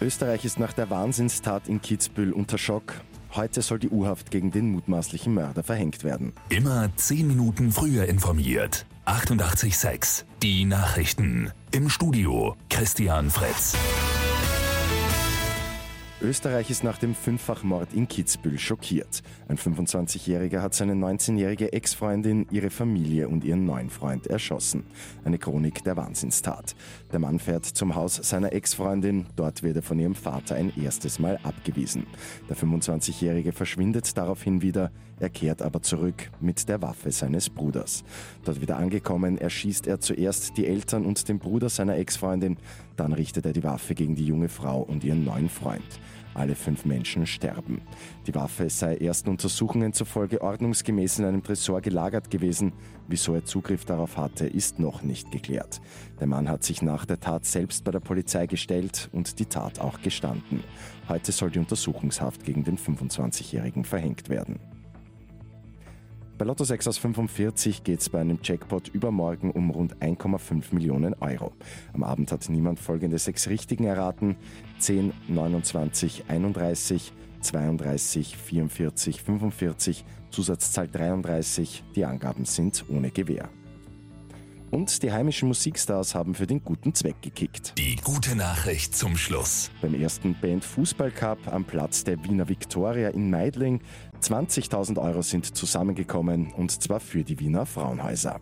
Österreich ist nach der Wahnsinnstat in Kitzbühel unter Schock. Heute soll die U-Haft gegen den mutmaßlichen Mörder verhängt werden. Immer 10 Minuten früher informiert. 88.6 Die Nachrichten. Im Studio Christian Fritz. Österreich ist nach dem Fünffachmord in Kitzbühel schockiert. Ein 25-Jähriger hat seine 19-jährige Ex-Freundin, ihre Familie und ihren neuen Freund erschossen. Eine Chronik der Wahnsinnstat. Der Mann fährt zum Haus seiner Ex-Freundin. Dort wird er von ihrem Vater ein erstes Mal abgewiesen. Der 25-Jährige verschwindet daraufhin wieder. Er kehrt aber zurück mit der Waffe seines Bruders. Dort wieder angekommen, erschießt er zuerst die Eltern und den Bruder seiner Ex-Freundin. Dann richtet er die Waffe gegen die junge Frau und ihren neuen Freund. Alle fünf Menschen sterben. Die Waffe sei ersten Untersuchungen zufolge ordnungsgemäß in einem Tresor gelagert gewesen. Wieso er Zugriff darauf hatte, ist noch nicht geklärt. Der Mann hat sich nach der Tat selbst bei der Polizei gestellt und die Tat auch gestanden. Heute soll die Untersuchungshaft gegen den 25-Jährigen verhängt werden. Bei Lotto 6 aus 45 geht es bei einem Jackpot übermorgen um rund 1,5 Millionen Euro. Am Abend hat niemand folgende sechs Richtigen erraten. 10, 29, 31, 32, 44, 45, Zusatzzahl 33. Die Angaben sind ohne Gewähr. Und die heimischen Musikstars haben für den guten Zweck gekickt. Die gute Nachricht zum Schluss. Beim ersten Band Fußball Cup am Platz der Wiener Viktoria in Meidling 20.000 Euro sind zusammengekommen und zwar für die Wiener Frauenhäuser.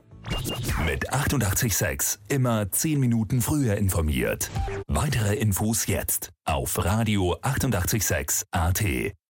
Mit 886 immer 10 Minuten früher informiert. Weitere Infos jetzt auf Radio 886 AT.